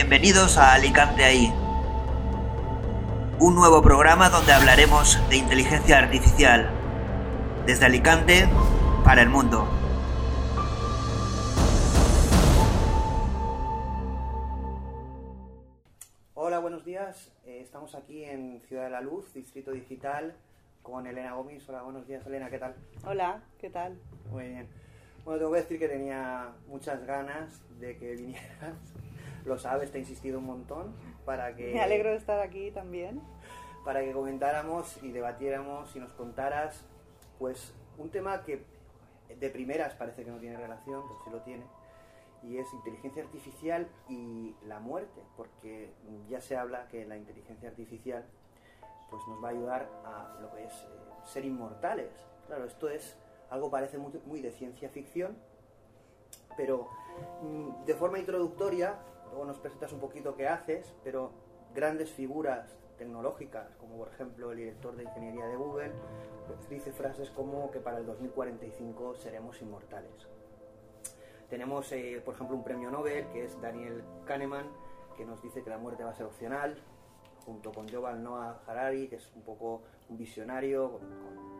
Bienvenidos a Alicante ahí. Un nuevo programa donde hablaremos de inteligencia artificial. Desde Alicante para el mundo. Hola, buenos días. Eh, estamos aquí en Ciudad de la Luz, Distrito Digital, con Elena Gómez. Hola, buenos días, Elena, ¿qué tal? Hola, ¿qué tal? Muy bien. Bueno, tengo que decir que tenía muchas ganas de que vinieras. Lo sabes, te he insistido un montón para que... Me alegro de estar aquí también. Para que comentáramos y debatiéramos y nos contaras, pues, un tema que de primeras parece que no tiene relación, pero sí lo tiene, y es inteligencia artificial y la muerte, porque ya se habla que la inteligencia artificial pues nos va a ayudar a lo que es eh, ser inmortales. Claro, esto es algo parece muy, muy de ciencia ficción, pero mm, de forma introductoria, luego nos presentas un poquito qué haces, pero grandes figuras tecnológicas, como por ejemplo el director de ingeniería de Google, pues dice frases como que para el 2045 seremos inmortales. Tenemos, eh, por ejemplo, un premio Nobel, que es Daniel Kahneman, que nos dice que la muerte va a ser opcional, junto con Yuval Noah Harari, que es un poco un visionario, con, con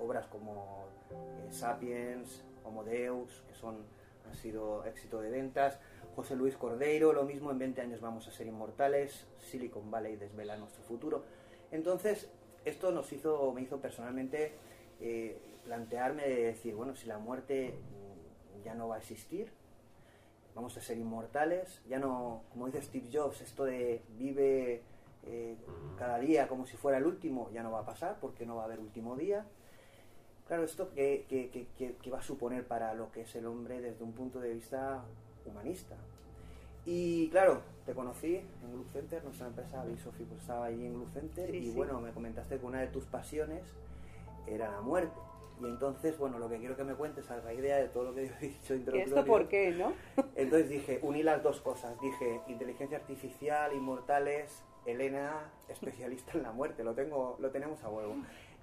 obras como eh, Sapiens, Homo Deus, que son, han sido éxito de ventas. José Luis Cordeiro, lo mismo, en 20 años vamos a ser inmortales, Silicon Valley desvela nuestro futuro. Entonces, esto nos hizo, me hizo personalmente eh, plantearme de decir, bueno, si la muerte ya no va a existir, vamos a ser inmortales, ya no, como dice Steve Jobs, esto de vive eh, cada día como si fuera el último, ya no va a pasar porque no va a haber último día. Claro, esto que, que va a suponer para lo que es el hombre desde un punto de vista humanista. Y claro, te conocí en Blue Center, nuestra empresa Bisofi pues estaba allí en Blue Center Sí, y sí. bueno, me comentaste que una de tus pasiones era la muerte. Y entonces, bueno, lo que quiero que me cuentes a la idea de todo lo que yo he dicho ¿Y esto por qué, no? Entonces dije, uní las dos cosas. Dije, inteligencia artificial, inmortales, Elena, especialista en la muerte. Lo tengo, lo tenemos a huevo.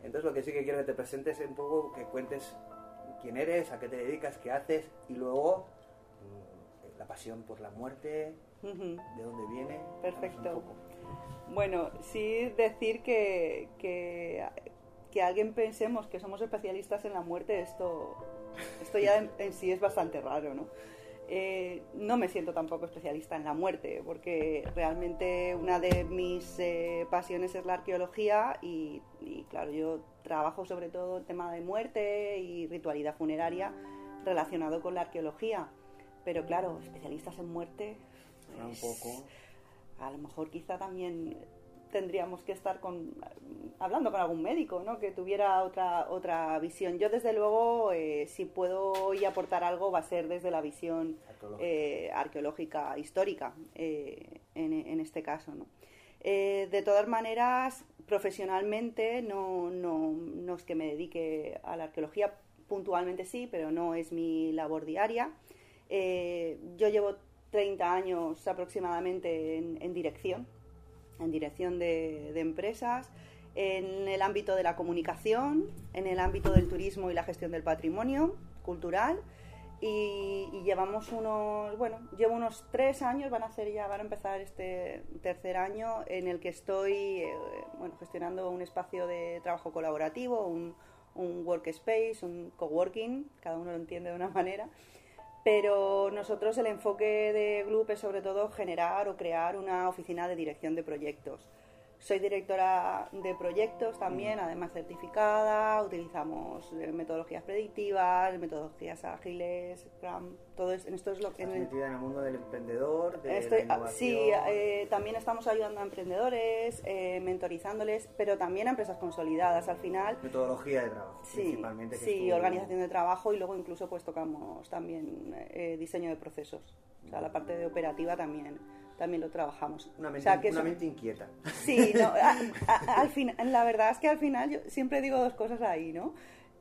Entonces lo que sí que quiero que te presentes es un poco, que cuentes quién eres, a qué te dedicas, qué haces y luego la pasión por la muerte, de dónde viene. Perfecto. Bueno, sí decir que, que, que alguien pensemos que somos especialistas en la muerte, esto, esto ya en, en sí es bastante raro, ¿no? Eh, no me siento tampoco especialista en la muerte, porque realmente una de mis eh, pasiones es la arqueología y, y, claro, yo trabajo sobre todo el tema de muerte y ritualidad funeraria relacionado con la arqueología. Pero claro, especialistas en muerte... Suena un pues, poco. a lo mejor quizá también tendríamos que estar con, hablando con algún médico, ¿no? Que tuviera otra, otra visión. Yo, desde luego, eh, si puedo hoy aportar algo, va a ser desde la visión Arqueológica. eh, arqueológica histórica, eh, en, en este caso, ¿no? De todas maneras, profesionalmente no, no, no es que me dedique a la arqueología, puntualmente sí, pero no es mi labor diaria. Eh, yo llevo 30 años aproximadamente en, en dirección, en dirección de, de empresas, en el ámbito de la comunicación, en el ámbito del turismo y la gestión del patrimonio cultural. Y, y llevamos unos, bueno, llevo unos tres años, van a ser ya, van a empezar este tercer año en el que estoy, eh, bueno, gestionando un espacio de trabajo colaborativo, un, un workspace, un coworking, cada uno lo entiende de una manera, pero nosotros el enfoque de Gloop es sobre todo generar o crear una oficina de dirección de proyectos. Soy directora de proyectos también, además certificada, utilizamos eh, metodologías predictivas, metodologías ágiles, Scrum, todo es, en esto es lo que... Estás metida en el mundo del emprendedor, de Estoy- la ah, sí, eh, también estamos ayudando a emprendedores, eh, mentorizándoles, pero también a empresas consolidadas al final. Metodología de trabajo, Sí, principalmente. que sí, organización de trabajo y luego incluso pues tocamos también eh, diseño de procesos. O sea, la parte de operativa también, también lo trabajamos. Una O mente, sea, que una eso- mente inquieta. Sí, no, a- a- al final, la verdad es que al final yo siempre digo dos cosas ahí, ¿no?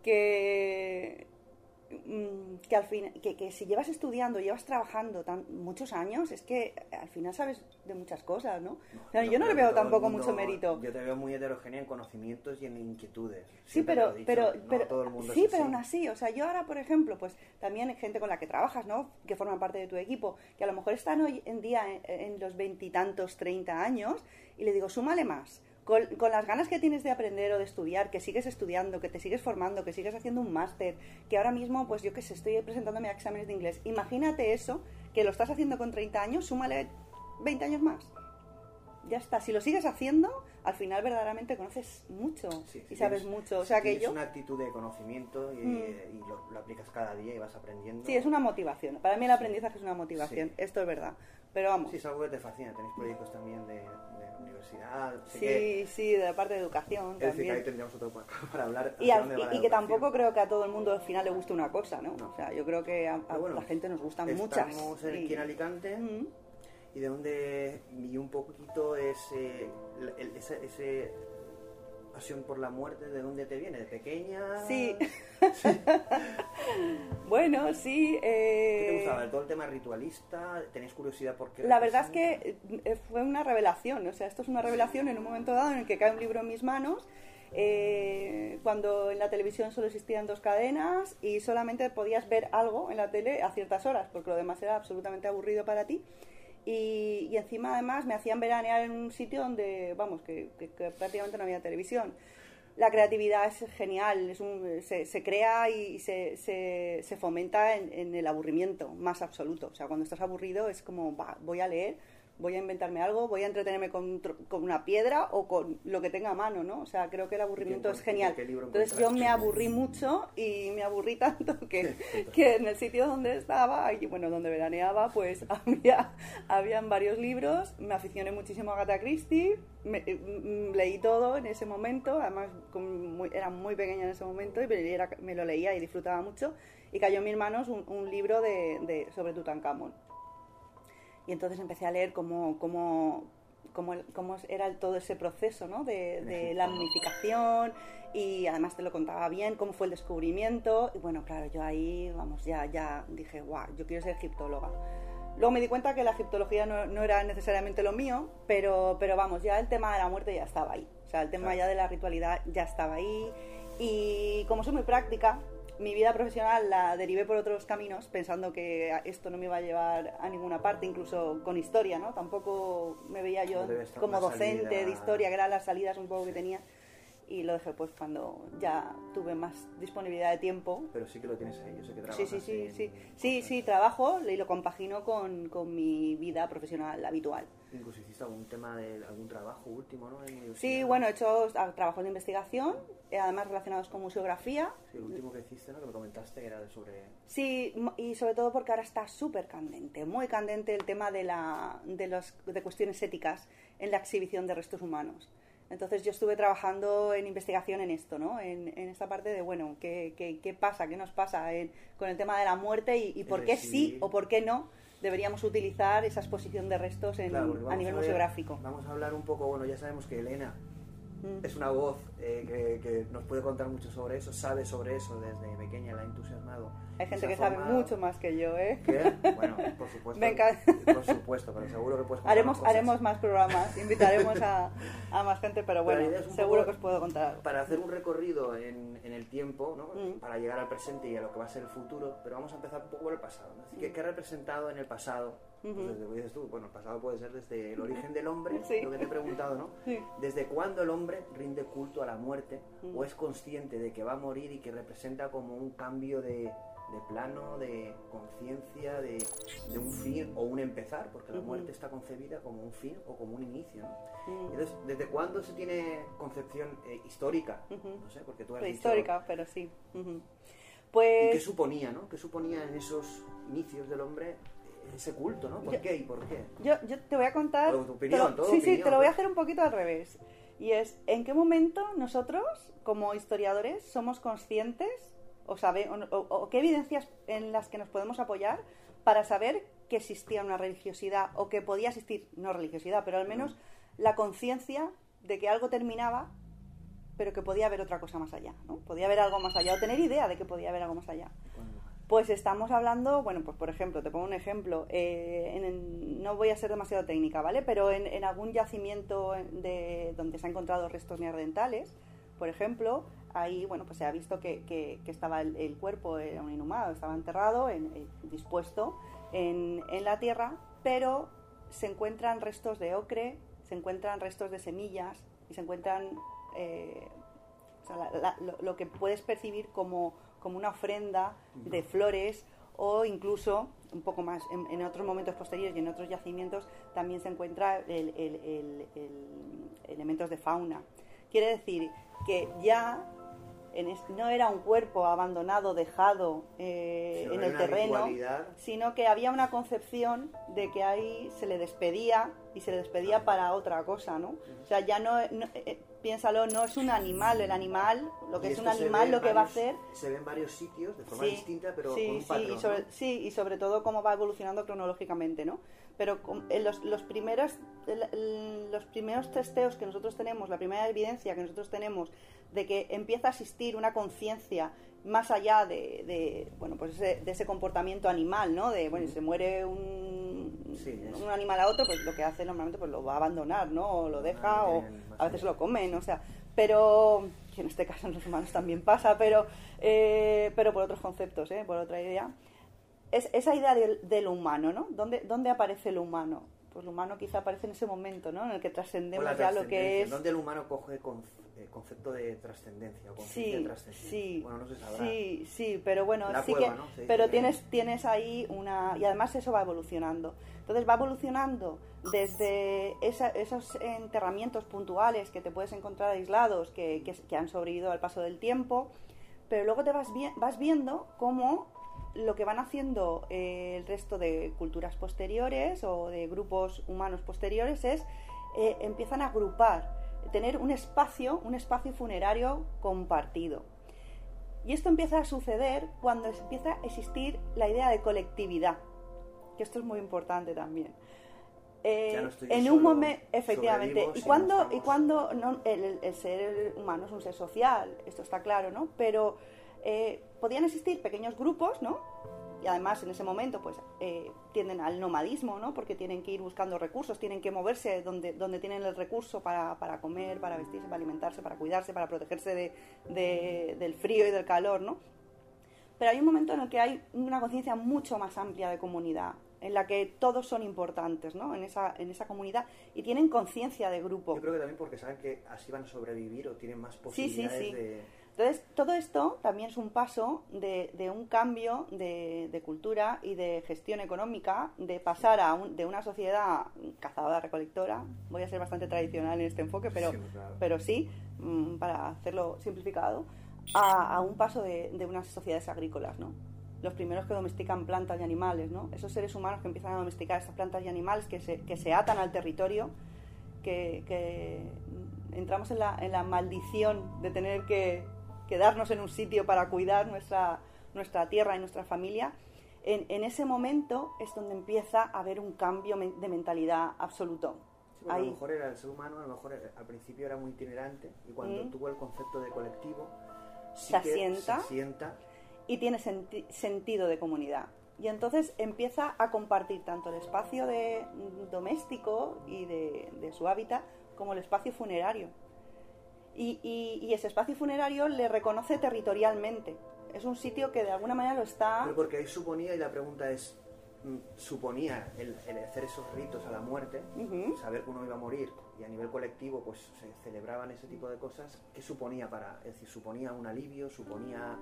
Que que al fin, que, que si llevas estudiando, llevas trabajando tan, muchos años, es que al final sabes de muchas cosas, ¿no? O sea, yo no le veo tampoco mundo- mucho mérito. Yo te veo muy heterogénea en conocimientos y en inquietudes. Sí, pero, dicho, pero, no pero, todo el mundo sí, pero así. aún así, o sea, yo ahora, por ejemplo, pues también hay gente con la que trabajas, ¿no? Que forman parte de tu equipo, que a lo mejor están hoy en día en, en los veintitantos, treinta años, y le digo, súmale más. Con, con las ganas que tienes de aprender o de estudiar, que sigues estudiando, que te sigues formando, que sigues haciendo un máster, que ahora mismo, pues yo que sé, estoy presentándome a exámenes de inglés. Imagínate eso, que lo estás haciendo con 30 años, súmale 20 años más. Ya está. Si lo sigues haciendo, al final verdaderamente conoces mucho Sí, y sabes tienes- mucho. O sea que yo... una actitud de conocimiento y, Mm. y lo, lo aplicas cada día y vas aprendiendo. Sí, es una motivación. Para mí el aprendizaje es una motivación. Sí. Esto es verdad. Pero vamos. Sí, es algo que te fascina. Tenéis proyectos también de, de universidad. Sí, que, sí, de la parte de educación es decir, que ahí también. tendríamos otro para, hablar. Y, al- que tampoco creo que a todo el mundo al final le guste una cosa, ¿no? No. O sea, yo creo que a, bueno, la gente nos gustan muchas. Estamos en- y- aquí en Alicante. Mm. y de dónde y un poquito ese, el- ese, ese pasión por la muerte, ¿de dónde te viene? ¿De pequeña? Sí. Sí. Bueno, sí. ¿Qué te eh, gustaba? ¿Todo el tema ritualista? ¿Tenías curiosidad por qué? La verdad es que eh, fue una revelación, o sea, esto es una revelación en un momento dado en el que cae un libro en mis manos, eh, cuando en la televisión solo existían dos cadenas y solamente podías ver algo en la tele a ciertas horas, porque lo demás era absolutamente aburrido para ti. Y, y encima además me hacían veranear en un sitio donde, vamos, que, que- que prácticamente no había televisión. La creatividad es genial, es un- se, se crea y se, se- fomenta en, en el aburrimiento más absoluto. O sea, cuando estás aburrido es como, voy a leer, voy a inventarme algo, voy a entretenerme con, una piedra o con lo que tenga a mano, ¿no? O sea, creo que el aburrimiento es genial. Entonces yo me aburrí mucho y me aburrí tanto que, que en el sitio donde estaba, y bueno, donde veraneaba, pues había habían varios libros, me aficioné muchísimo a Agatha Christie, me- eh, mm, leí todo en ese momento, además con muy- era muy pequeña en ese momento y me, era- me lo leía y disfrutaba mucho, y cayó en mis manos un, un libro de, de- sobre Tutankamón. Y entonces empecé a leer cómo, cómo, cómo, cómo era todo ese proceso ¿no? de, de la momificación y además te lo contaba bien, cómo fue el descubrimiento. Y bueno, claro, yo ahí, vamos, ya, ya dije, guau, yo quiero ser egiptóloga. Luego me di cuenta que la egiptología no, no era necesariamente lo mío, pero, pero vamos, ya el tema de la muerte ya estaba ahí. O sea, el tema Claro. ya de la ritualidad ya estaba ahí. Y como soy muy práctica, mi vida profesional la derivé por otros caminos, pensando que esto no me iba a llevar a ninguna parte, incluso con historia, ¿no? Tampoco me veía yo como docente salida. de historia, que eran las salidas un poco que tenía. Y lo dejé pues cuando ya tuve más disponibilidad de tiempo Pero sí que lo tienes ahí, yo sé que Sí, trabajas sí, sí, en sí. cosas. Sí, sí, trabajo y lo compagino con, con mi vida profesional habitual. Incluso hiciste algún tema de algún trabajo último, ¿no? Sí, bueno, he hecho ah, trabajos de investigación, eh, además relacionados con museografía. Sí, el último que hiciste, ¿no? Que me comentaste que era sobre... Sí, y sobre todo porque ahora está súper candente, muy candente el tema de, la, de, los, de cuestiones éticas en la exhibición de restos humanos. Entonces yo estuve trabajando en investigación en esto, ¿no? En, en esta parte de, bueno, ¿qué, qué, qué pasa? ¿Qué nos pasa en- con el tema de la muerte y, y por qué sí decidir. o por qué no deberíamos utilizar esa exposición de restos en- Claro, a nivel ver- museográfico? Vamos a hablar un poco, bueno, ya sabemos que Elena Mm. es una voz eh, que, que nos puede contar mucho sobre eso, sabe sobre eso desde pequeña, la ha entusiasmado. Hay gente que sabe mucho más que yo, ¿eh? ¿Qué? Bueno, por supuesto. Venga. Por supuesto, pero seguro que puedes contar Haremos, cosas. haremos más programas, invitaremos a, a más gente, pero bueno, seguro que os puedo contar algo. Para hacer un recorrido en, en el tiempo, ¿no? Mm. para llegar al presente y a lo que va a ser el futuro, pero vamos a empezar un poco por el pasado. ¿no? Así que, ¿Qué ha representado en el pasado? Pues Ujú. desde, dices tú, bueno, el pasado puede ser desde el origen del hombre, Sí. lo que te he preguntado, ¿no? Sí. ¿Desde cuándo el hombre rinde culto a la muerte o es consciente de que va a morir y que representa como un cambio de, de plano, de conciencia, de, de un fin o un empezar? Porque la muerte está concebida como un fin o como un inicio, ¿no? Entonces, ¿desde cuándo se tiene concepción eh, histórica? No sé, porque tú has Prehistórica, pero sí. Dicho... ¿Y Pues qué suponía, no? ¿Qué suponía en esos inicios del hombre ese culto, no? ¿Por Yo- qué y por qué? yo, yo te voy a contar... Tu opinión, te lo- todo sí, sí, te lo voy a pues. hacer un poquito al revés. Y es, ¿en qué momento nosotros, como historiadores, somos conscientes o, sabe, o, qué evidencias en las que nos podemos apoyar para saber que existía una religiosidad o que podía existir, no religiosidad, pero al menos la conciencia de que algo terminaba, pero que podía haber otra cosa más allá, ¿no? Podía haber algo más allá, o tener idea de que podía haber algo más allá. Pues estamos hablando, bueno, pues por ejemplo, te pongo un ejemplo, eh, no voy a ser demasiado técnica, ¿vale? Pero en, algún yacimiento de, donde se han encontrado restos neandertales, por ejemplo, ahí, bueno, pues se ha visto que, estaba el, cuerpo, era un inhumado, estaba enterrado, en- eh, dispuesto en, en la tierra, pero se encuentran restos de ocre, se encuentran restos de semillas y se encuentran eh, o sea, la- la- lo, lo que puedes percibir como, como una ofrenda de flores o incluso un poco más en, en otros momentos posteriores y en otros yacimientos también se encuentra el- el- el- el- elementos de fauna. Quiere decir que ya en es- no era un cuerpo abandonado, dejado eh, en el terreno, ritualidad. sino que había una concepción de que ahí se le despedía y se le despedía para otra cosa, ¿no? O sea, ya no, no- eh, eh, piénsalo, no es un animal, el animal, lo que Y es un animal, lo que va a varios- hacer Se ve en varios sitios de forma Sí, distinta, pero sí, con un sí, patrón. y sobre, ¿no? sí, y sobre todo cómo va evolucionando cronológicamente, ¿no? Pero en los, los primeros los primeros testeos que nosotros tenemos, la primera evidencia que nosotros tenemos de que empieza a existir una conciencia más allá de, de, bueno pues ese- de ese comportamiento animal, ¿no? De bueno, se muere un, Sí, un animal a otro, pues lo que hace normalmente pues lo va a abandonar, ¿no? O lo deja no o a veces lo comen, o sea, pero que en este caso en los humanos también pasa, pero eh, pero por otros conceptos, ¿eh? Por otra idea. Es, esa idea del, del humano, ¿no? ¿Dónde, ¿Dónde aparece el humano? Pues el humano quizá aparece en ese momento, ¿no? En el que trascendemos ya lo que es... ¿Dónde el humano coge eh, concepto de trascendencia o conciencia de Sí, trascendencia? sí, Bueno, no se sabrá. sí, sí, pero bueno, La sí cueva, que, pero tienes, tienes ahí una, y además eso va evolucionando. Entonces va evolucionando desde esa- esos enterramientos puntuales que te puedes encontrar aislados, que, que- que han sobrevivido al paso del tiempo, pero luego te vas, vi- vas viendo cómo lo que van haciendo eh, el resto de culturas posteriores o de grupos humanos posteriores es eh, empiezan a agrupar, tener un espacio, un espacio funerario compartido. Y esto empieza a suceder cuando empieza a existir la idea de colectividad, que esto es muy importante también. Eh, Ya no estoy en un momento, efectivamente, y cuando, y cuando no, el, el ser humano es un ser social, esto está claro, ¿no? Pero eh, podían existir pequeños grupos, ¿no? Y además en ese momento pues eh, tienden al nomadismo, ¿no? Porque tienen que ir buscando recursos, tienen que moverse donde, donde tienen el recurso para, para comer, para vestirse, para alimentarse, para cuidarse, para protegerse de, de- del frío y del calor, ¿no? Pero hay un momento en el que hay una conciencia mucho más amplia de comunidad, en la que todos son importantes, ¿no? En esa, en esa comunidad y tienen conciencia de grupo. Yo creo que también porque saben que así van a sobrevivir o tienen más sí, posibilidades sí. de... Entonces, todo esto también es un paso de, de un cambio de, de cultura y de gestión económica, de pasar a un- de una sociedad cazadora-recolectora, voy a ser bastante tradicional en este enfoque, pero Sí, claro. pero sí, mm, para hacerlo simplificado, a, a un paso de, de unas sociedades agrícolas, ¿no? Los primeros que domestican plantas y animales, ¿no? Esos seres humanos que empiezan a domesticar estas plantas y animales que se, que se atan al territorio, que, que entramos en la, en la maldición de tener que quedarnos en un sitio para cuidar nuestra, nuestra tierra y nuestra familia, en, en ese momento es donde empieza a haber un cambio de mentalidad absoluto. Sí, porque a Ahí. lo mejor era el ser humano, a lo mejor era- al principio era muy itinerante y cuando Mm. tuvo el concepto de colectivo, sí Se asienta. se asienta y tiene senti- sentido de comunidad. Y entonces empieza a compartir tanto el espacio de, doméstico y de, de su hábitat como el espacio funerario. Y, y- y ese espacio funerario le reconoce territorialmente. Es un sitio que de alguna manera lo está... Pero porque ahí suponía, y la pregunta es, mm, suponía el, el hacer esos ritos a la muerte, saber que uno iba a morir, y a nivel colectivo pues se celebraban ese tipo de cosas, ¿qué suponía para? Es decir, suponía un alivio, suponía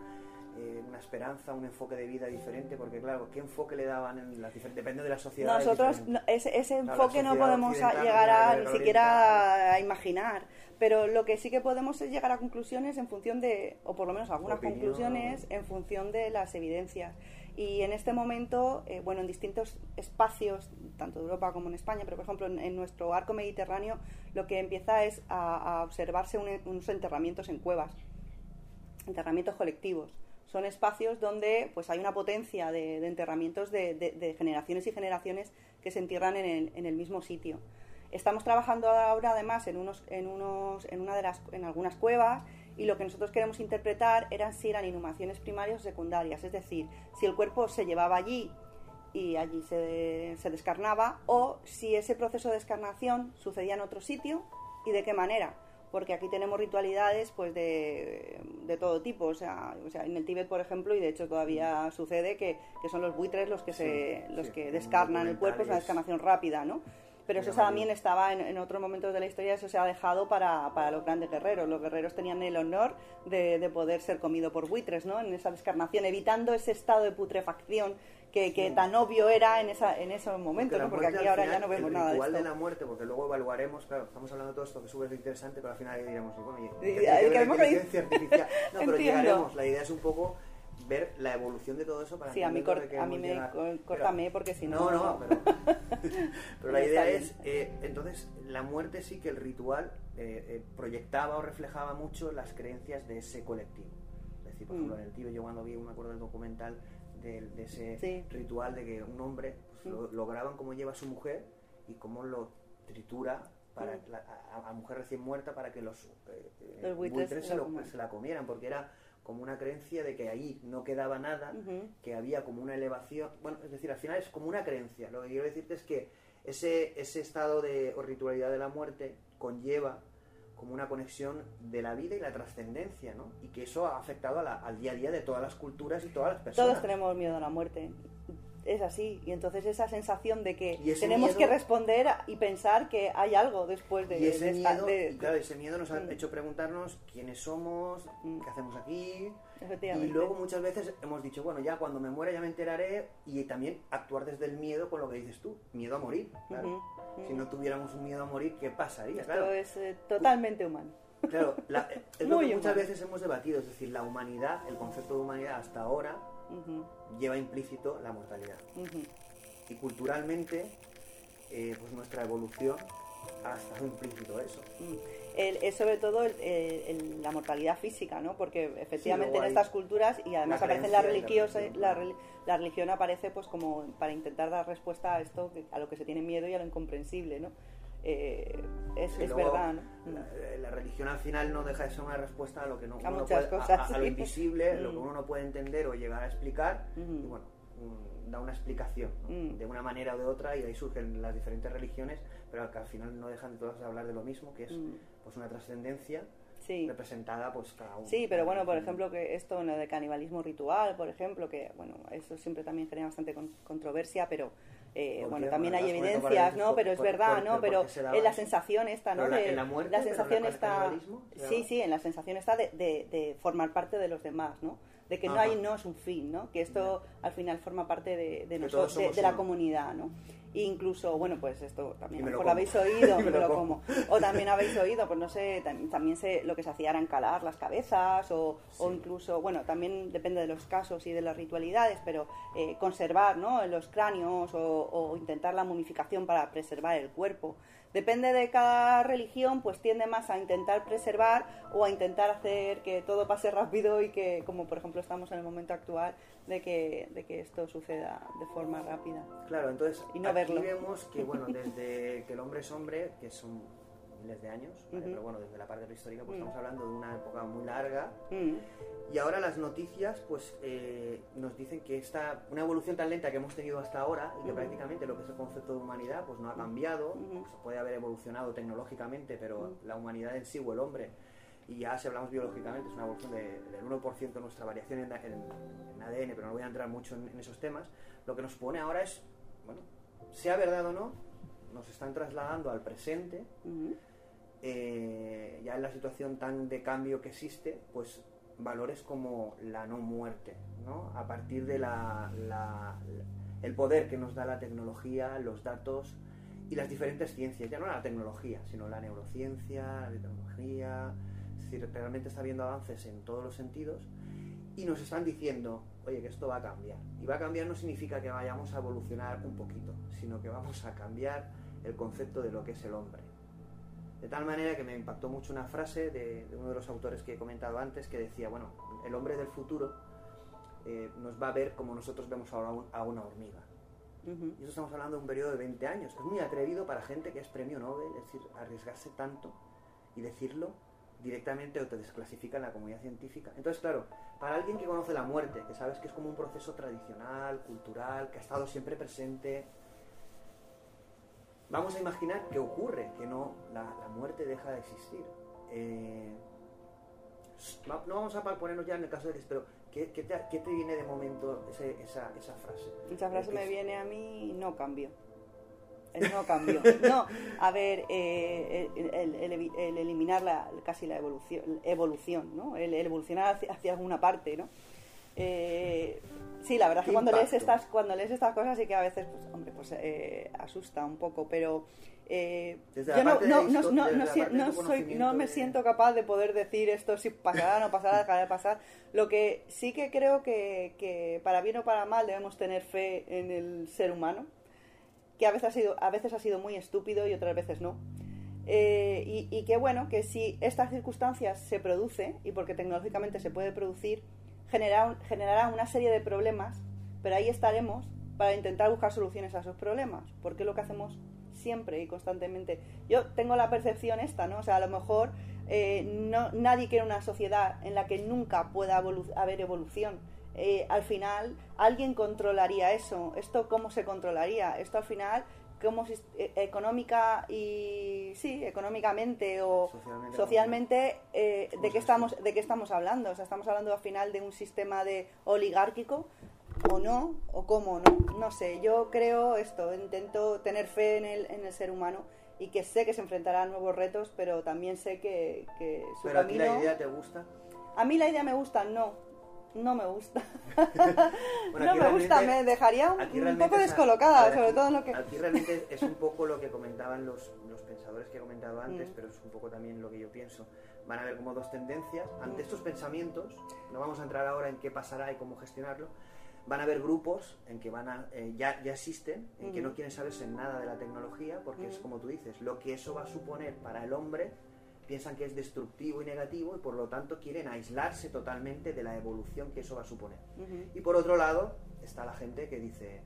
eh, una esperanza, un enfoque de vida diferente, porque claro, ¿qué enfoque le daban en las diferentes, depende de la sociedad? Nosotros no- ese, ese Claro, la enfoque no podemos a- llegar a ni siquiera a imaginar, pero lo que sí que podemos es llegar a conclusiones en función de, o por lo menos algunas Opinión. conclusiones en función de las evidencias. Y en este momento, eh, bueno, en distintos espacios, tanto de Europa como en España, pero por ejemplo en, en nuestro arco mediterráneo, lo que empieza es a, a observarse un- unos enterramientos en cuevas, enterramientos colectivos. Son espacios donde pues hay una potencia de, enterramientos de generaciones y generaciones que se entierran en el, en el mismo sitio. Estamos trabajando ahora además en unos, en unos, en una de las, en algunas cuevas y lo que nosotros queremos interpretar eran si eran inhumaciones primarias o secundarias, es decir, si el cuerpo se llevaba allí y allí se, se descarnaba o si ese proceso de descarnación sucedía en otro sitio y de qué manera porque aquí tenemos ritualidades pues de, de todo tipo, o sea, o sea, en el Tíbet, por ejemplo, y de hecho todavía sucede que, que son los buitres los que se los sí, que descarnan el cuerpo, es una descarnación rápida, ¿no? Pero eso también estaba en, en otros momentos de la historia, eso se ha dejado para, para los grandes guerreros. Los guerreros tenían el honor de, de poder ser comido por buitres, ¿no? En esa descarnación, evitando ese estado de putrefacción que, que tan obvio era en, esa, en esos momentos, la ¿no? Porque aquí ahora final, ya no vemos el nada de esto. de la muerte, porque luego evaluaremos, claro, estamos hablando de todo esto que es súper interesante, pero al final diremos, bueno, ¿y qué tiene que ver la que- inteligencia artificial? No, pero llegaremos. La idea es un poco ver la evolución de todo eso para Sí, a mí, cor- dónde a mí me córtame porque si no... No, no, pero, pero la idea es, eh, entonces, la muerte sí que el ritual eh, eh, proyectaba o reflejaba mucho las creencias de ese colectivo. Es decir, por Mm. ejemplo, en el Tíbet, yo cuando vi, me acuerdo del documental de, de ese Sí. ritual de que un hombre pues, lo, lo graban cómo lleva a su mujer y cómo lo tritura para la, a, a mujer recién muerta para que los, eh, eh, Los buitres se lo- se la comieran, porque era como una creencia de que ahí no quedaba nada, que había como una elevación, bueno, es decir, al final es como una creencia. Lo que quiero decirte es que ese, ese estado de o ritualidad de la muerte conlleva como una conexión de la vida y la trascendencia, ¿no? Y que eso ha afectado a la- al día a día de todas las culturas y todas las personas. Todos tenemos miedo a la muerte. Es así. Y entonces esa sensación de que tenemos miedo- que responder y pensar que hay algo después de, y ese de esta- miedo, de- y claro, ese miedo nos ha Mm. hecho preguntarnos quiénes somos, Mm. qué hacemos aquí. Y luego muchas veces hemos dicho, bueno, ya cuando me muera ya me enteraré y también actuar desde el miedo con lo que dices tú, miedo a morir, claro. Si no tuviéramos un miedo a morir, ¿qué pasaría? Esto Claro, es eh, totalmente humano. claro la- es lo que muchas veces hemos debatido, es decir, la humanidad, el concepto de humanidad hasta ahora Lleva implícito la mortalidad. Y culturalmente, eh, pues nuestra evolución ha estado implícito eso. Mm. El- es sobre todo el- el- el- la mortalidad física, ¿no? Porque efectivamente en estas culturas y además la aparece en la la religión. la, reli- la religión aparece pues como para intentar dar respuesta a esto, a lo que se tiene miedo y a lo incomprensible, ¿no? Eh, es Sí, es luego, verdad, ¿no? Mm. La, la religión al final no deja de ser una respuesta a lo que no, A uno puede- a- a, lo invisible, lo que Mm. uno no puede entender o llegar a explicar, y bueno, mm, da una explicación ¿no? Mm. de una manera o de otra y de ahí surgen las diferentes religiones, pero que al final no dejan de todas de hablar de lo mismo, que es Mm. pues una trascendencia Sí. representada pues cada uno. Sí, pero bueno, por ejemplo, que esto en lo de canibalismo ritual, por ejemplo, que bueno, eso siempre también genera bastante con- controversia, pero eh, ¿Por bueno, también hay evidencias, ¿no? Pero es verdad, ¿no? Pero en la sensación esta, ¿no? De- en la muerte, sensación está... Sí, sí, en la sensación está de, de- de formar parte de los demás, ¿no? De que no hay, no es un fin, ¿no? Que esto al final forma parte de, de, Que noso- todos de- la comunidad, ¿no? Incluso, bueno, pues esto también lo habéis oído, Y me me lo lo como. como. O también habéis oído, pues no sé, tam- también se, lo que se hacía era encalar las cabezas o, o incluso, bueno, también depende de los casos y de las ritualidades, pero eh, conservar ¿no? los cráneos o, o intentar la momificación para preservar el cuerpo. Depende de cada religión, pues tiende más a intentar preservar o a intentar hacer que todo pase rápido y que, como por ejemplo estamos en el momento actual, de que, de que esto suceda de forma rápida. Claro, entonces Y no aquí verlo. vemos que bueno, desde que el hombre es hombre, que son miles de años, ¿vale? Ujú. pero bueno, desde la parte prehistórica pues Mm. estamos hablando de una época muy larga Mm, y ahora las noticias pues eh, nos dicen que esta una evolución tan lenta que hemos tenido hasta ahora y que prácticamente lo que es el concepto de humanidad pues no ha cambiado, pues, puede haber evolucionado tecnológicamente, pero la humanidad en sí o el hombre y ya si hablamos biológicamente es una evolución de- del 1% de nuestra variación en, en- en ADN, pero no voy a entrar mucho en, en esos temas. Lo que nos pone ahora es, bueno, sea verdad o no, nos están trasladando al presente, eh, ya en la situación tan de cambio que existe, pues valores como la no muerte, ¿no? A partir de la, la- el poder que nos da la tecnología, los datos y las diferentes ciencias, ya no la tecnología, sino la neurociencia, la tecnología, es decir, realmente está habiendo avances en todos los sentidos y nos están diciendo, oye, que esto va a cambiar. Y va a cambiar no significa que vayamos a evolucionar un poquito, sino que vamos a cambiar el concepto de lo que es el hombre. De tal manera que me impactó mucho una frase de, de uno de los autores que he comentado antes que decía, bueno, el hombre del futuro eh, nos va a ver como nosotros vemos ahora a un- a una hormiga. Y eso estamos hablando de un periodo de 20 años. Es muy atrevido para gente que es premio Nobel, es decir, arriesgarse tanto y decirlo directamente o te desclasifican la comunidad científica. Entonces, claro, para alguien que conoce la muerte, que sabes que es como un proceso tradicional, cultural, que ha estado siempre presente, vamos a imaginar que ocurre, que no, la, muerte deja de existir. Eh, no vamos a ponernos ya en el caso de que, pero ¿qué, te, viene de momento esa, esa, frase? Esa frase me viene a mí, no cambio no cambio. No, a ver, eh, el, eliminar la, casi la evolución, evolución ¿no? El, evolucionar hacia, alguna parte, ¿no? Eh, sí, la verdad es que cuando lees, estas, cuando lees estas cosas sí que a veces, pues, hombre, pues eh, asusta un poco, pero yo no, no, no, no, soy, no me siento capaz de poder decir esto si pasará no pasará, dejará de pasar. Lo que sí que creo que, que para bien o para mal debemos tener fe en el ser humano, que a veces ha sido, a veces ha sido muy estúpido y otras veces no. Eh, y, y, bueno, que si estas circunstancias se produce, y porque tecnológicamente se puede producir, generará, generará una serie de problemas, pero ahí estaremos para intentar buscar soluciones a esos problemas, porque es lo que hacemos siempre y constantemente. Yo tengo la percepción esta, ¿no? O sea, a lo mejor eh, no, nadie quiere una sociedad en la que nunca pueda haber evolución eh, al final alguien controlaría eso. ¿Esto cómo se controlaría? Esto al final, ¿cómo eh, económica y sí, económicamente o socialmente, eh, de qué estamos de qué estamos hablando? O sea, estamos hablando al final de un sistema de oligárquico o no o cómo no, no sé. Yo creo esto, intento tener fe en el, en el ser humano y que sé que se enfrentará a nuevos retos, pero también sé que, que su ¿Pero a ti la idea te gusta? A mí la idea me gusta, no no me gusta. no me gusta, me dejaría un, poco descolocada, sobre todo en lo que... Aquí realmente es un poco lo que comentaban los, los pensadores que he comentado antes, mm. pero es un poco también lo que yo pienso. Van a haber como dos tendencias. Ante mm. estos pensamientos, no vamos a entrar ahora en qué pasará y cómo gestionarlo, van a haber grupos en que van a, eh, ya, ya existen, en que no quieren saberse nada de la tecnología, porque es como tú dices, lo que eso va a suponer para el hombre piensan que es destructivo y negativo y por lo tanto quieren aislarse totalmente de la evolución que eso va a suponer. Y por otro lado está la gente que dice,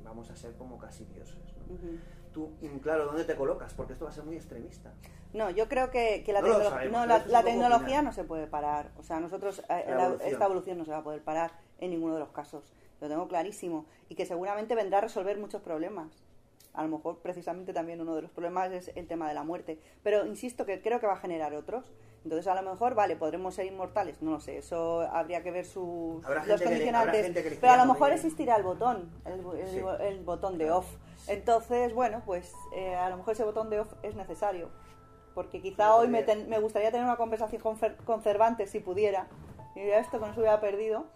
mm, vamos a ser como casi dioses. Tú, mm, claro, ¿dónde te colocas? Porque esto va a ser muy extremista. No, yo creo que, la, la, tecnología no se puede parar. O sea, nosotros, eh, esta evolución no se va a poder parar en ninguno de los casos. Lo tengo clarísimo. Y que seguramente vendrá a resolver muchos problemas a lo mejor precisamente también uno de los problemas es el tema de la muerte. Pero insisto que creo que va a generar otros. Entonces a lo mejor, vale, podremos ser inmortales, no lo sé, eso habría que ver sus los condicionantes. pero a lo mejor existirá el botón, el, botón de off. Entonces, bueno, pues eh, a lo mejor ese botón de off es necesario. Porque quizá hoy me, me gustaría tener una conversación con, Cervantes si pudiera. Y esto que no se hubiera perdido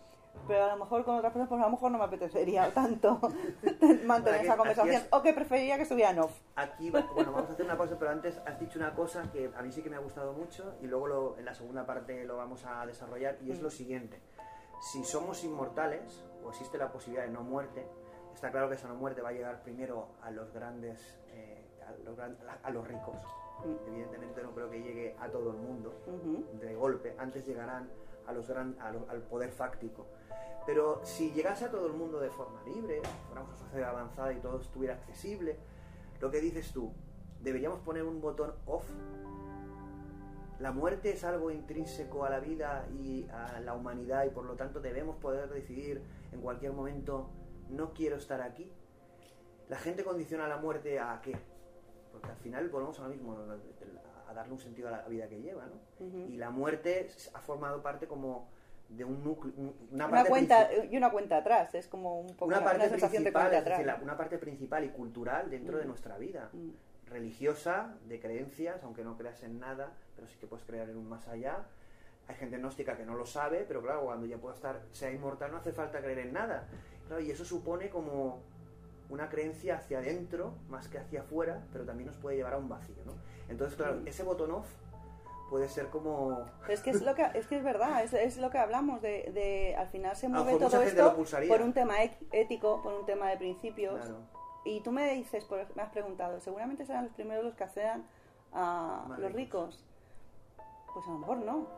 pero a lo mejor con otras personas, pues a lo mejor no me apetecería tanto mantener esa conversación, o que preferiría que estuvieran off. Aquí, bueno, vamos a hacer una pausa, pero antes has dicho una cosa que a mí sí que me ha gustado mucho y luego en la segunda parte lo vamos a desarrollar y es lo mm. siguiente. Si somos inmortales, o existe la posibilidad de no muerte, está claro que esa no muerte va a llegar primero a los grandes, eh, a, los, ricos. Mm. Evidentemente no creo que llegue a todo el mundo de golpe, antes llegarán a los gran, al poder fáctico. Pero si llegase a todo el mundo de forma libre, fuéramos una sociedad avanzada y todo estuviera accesible, lo que dices tú, deberíamos poner un botón off. La muerte es algo intrínseco a la vida y a la humanidad y por lo tanto debemos poder decidir en cualquier momento no quiero estar aquí. La gente condiciona la muerte a qué? Porque al final volvemos ahora mismo a darle un sentido a la vida que lleva, ¿no? Y la muerte ha formado parte como de un núcleo, una, cuenta y una cuenta atrás, es como un poco una, parte sensación de cuenta atrás. una parte principal y cultural dentro de mm. nuestra vida, mm. religiosa, de creencias, aunque no creas en nada, pero sí que puedes crear en un más allá. Hay gente gnóstica que no lo sabe, pero claro, cuando ya pueda estar, sea inmortal, no hace falta creer en nada. y eso supone como una creencia hacia adentro más que hacia afuera, pero también nos puede llevar a un vacío, ¿no? Entonces, claro, ese botón off puede ser como... es que es, lo que, es que es verdad, es, es lo que hablamos, de, de, al final se mueve todo esto por un tema ético, por un tema de principios. Y tú me dices, me has preguntado, seguramente serán los primeros los que accedan a los ricos. Pues a lo mejor no.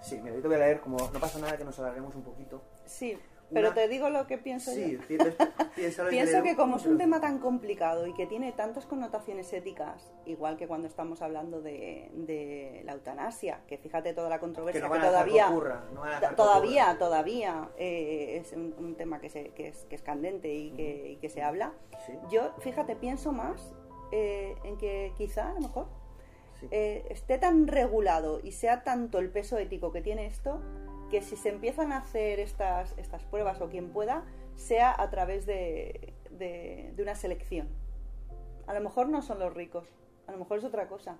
Sí, mira, yo te voy a leer, como no pasa nada que nos alarguemos un poquito. Sí. Pero te digo lo que pienso Sí, yo. lo Pienso que como es un tema tan complicado y que tiene tantas connotaciones éticas, igual que cuando estamos hablando de, de la eutanasia, que fíjate toda la que controversia no que, van a dejar que todavía, ocurra, no van a dejar ta- que todavía, todavía eh, es un, un tema que, se, que, es, que es candente y que, y que se habla. Sí. Yo, fíjate, pienso más eh, en que quizá a lo mejor Sí. eh, esté tan regulado y sea tanto el peso ético que tiene esto que si se empiezan a hacer estas, estas pruebas o quien pueda, sea a través de, de- de una selección. A lo mejor no son los ricos, a lo mejor es otra cosa.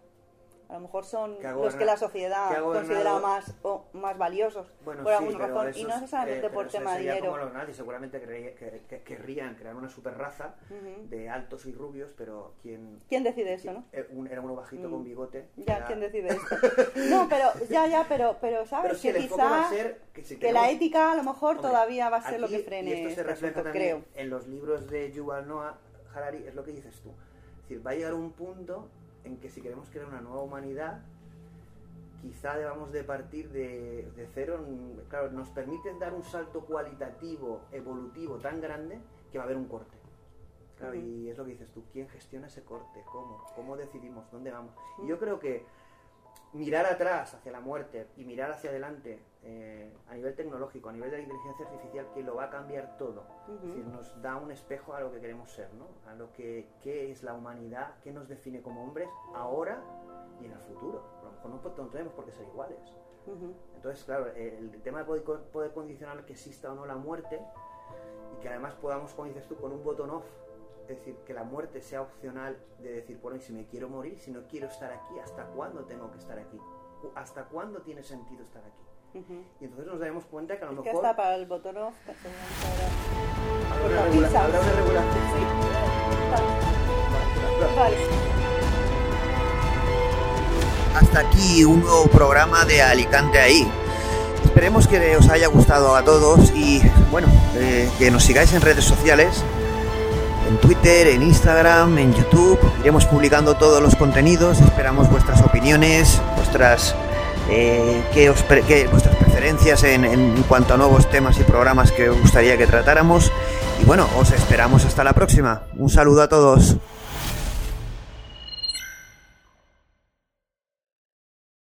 A lo mejor son los que la sociedad considera más, o más valiosos Bueno, por sí, alguna razón. eso Y no es, necesariamente eh, por tema de dinero. como los nazis, seguramente querría- que- que- querrían crear una superraza de altos y rubios, pero ¿quién, ¿Quién decide eso, no? eh, era uno bajito Mm. con bigote. Ya, era- ¿quién decide esto? No, pero, ya, ya, pero, pero ¿sabes? Pero sí, que quizá ser que si que la ética a lo mejor Hombre, todavía va a ser lo que frene Y esto se este refleja asunto, también creo. en los libros de Yuval Noah Harari, es lo que dices tú. Es decir, va a llegar un punto en que si queremos crear una nueva humanidad, quizá debamos de partir de, de cero. Claro, nos permite dar un salto cualitativo, evolutivo tan grande que va a haber un corte. Claro, y es lo que dices tú, ¿quién gestiona ese corte? ¿Cómo? ¿Cómo decidimos? ¿Dónde vamos? Y yo creo que mirar atrás hacia la muerte y mirar hacia adelante eh, a nivel tecnológico, a nivel de la inteligencia artificial, que lo va a cambiar todo. Ujú. Es decir, nos da un espejo a lo que queremos ser, ¿no? A lo que qué es la humanidad, qué nos define como hombres ahora y en el futuro. A lo mejor no, no tenemos por qué ser iguales. Entonces, claro, el, el tema de poder condicionar que exista o no la muerte y que además podamos, como dices tú, con un botón off, es decir, que la muerte sea opcional de decir, bueno, y si me quiero morir, si no quiero estar aquí, ¿hasta cuándo tengo que estar aquí? ¿Hasta cuándo tiene sentido estar aquí? Ujú. Y entonces nos daremos cuenta que a lo Es que mejor hasta para el botón off, que seguramente habrá- una, regulación. Vale. Vale. Hasta aquí un nuevo programa de Alicante ahí. Esperemos que os haya gustado a todos y bueno, eh, que nos sigáis en redes sociales, en Twitter, en Instagram, en YouTube. Iremos publicando todos los contenidos. Esperamos vuestras opiniones, vuestras eh, qué os qué- vuestras preferencias en, en cuanto a nuevos temas y programas que os gustaría que tratáramos. Y bueno, os esperamos hasta la próxima. Un saludo a todos.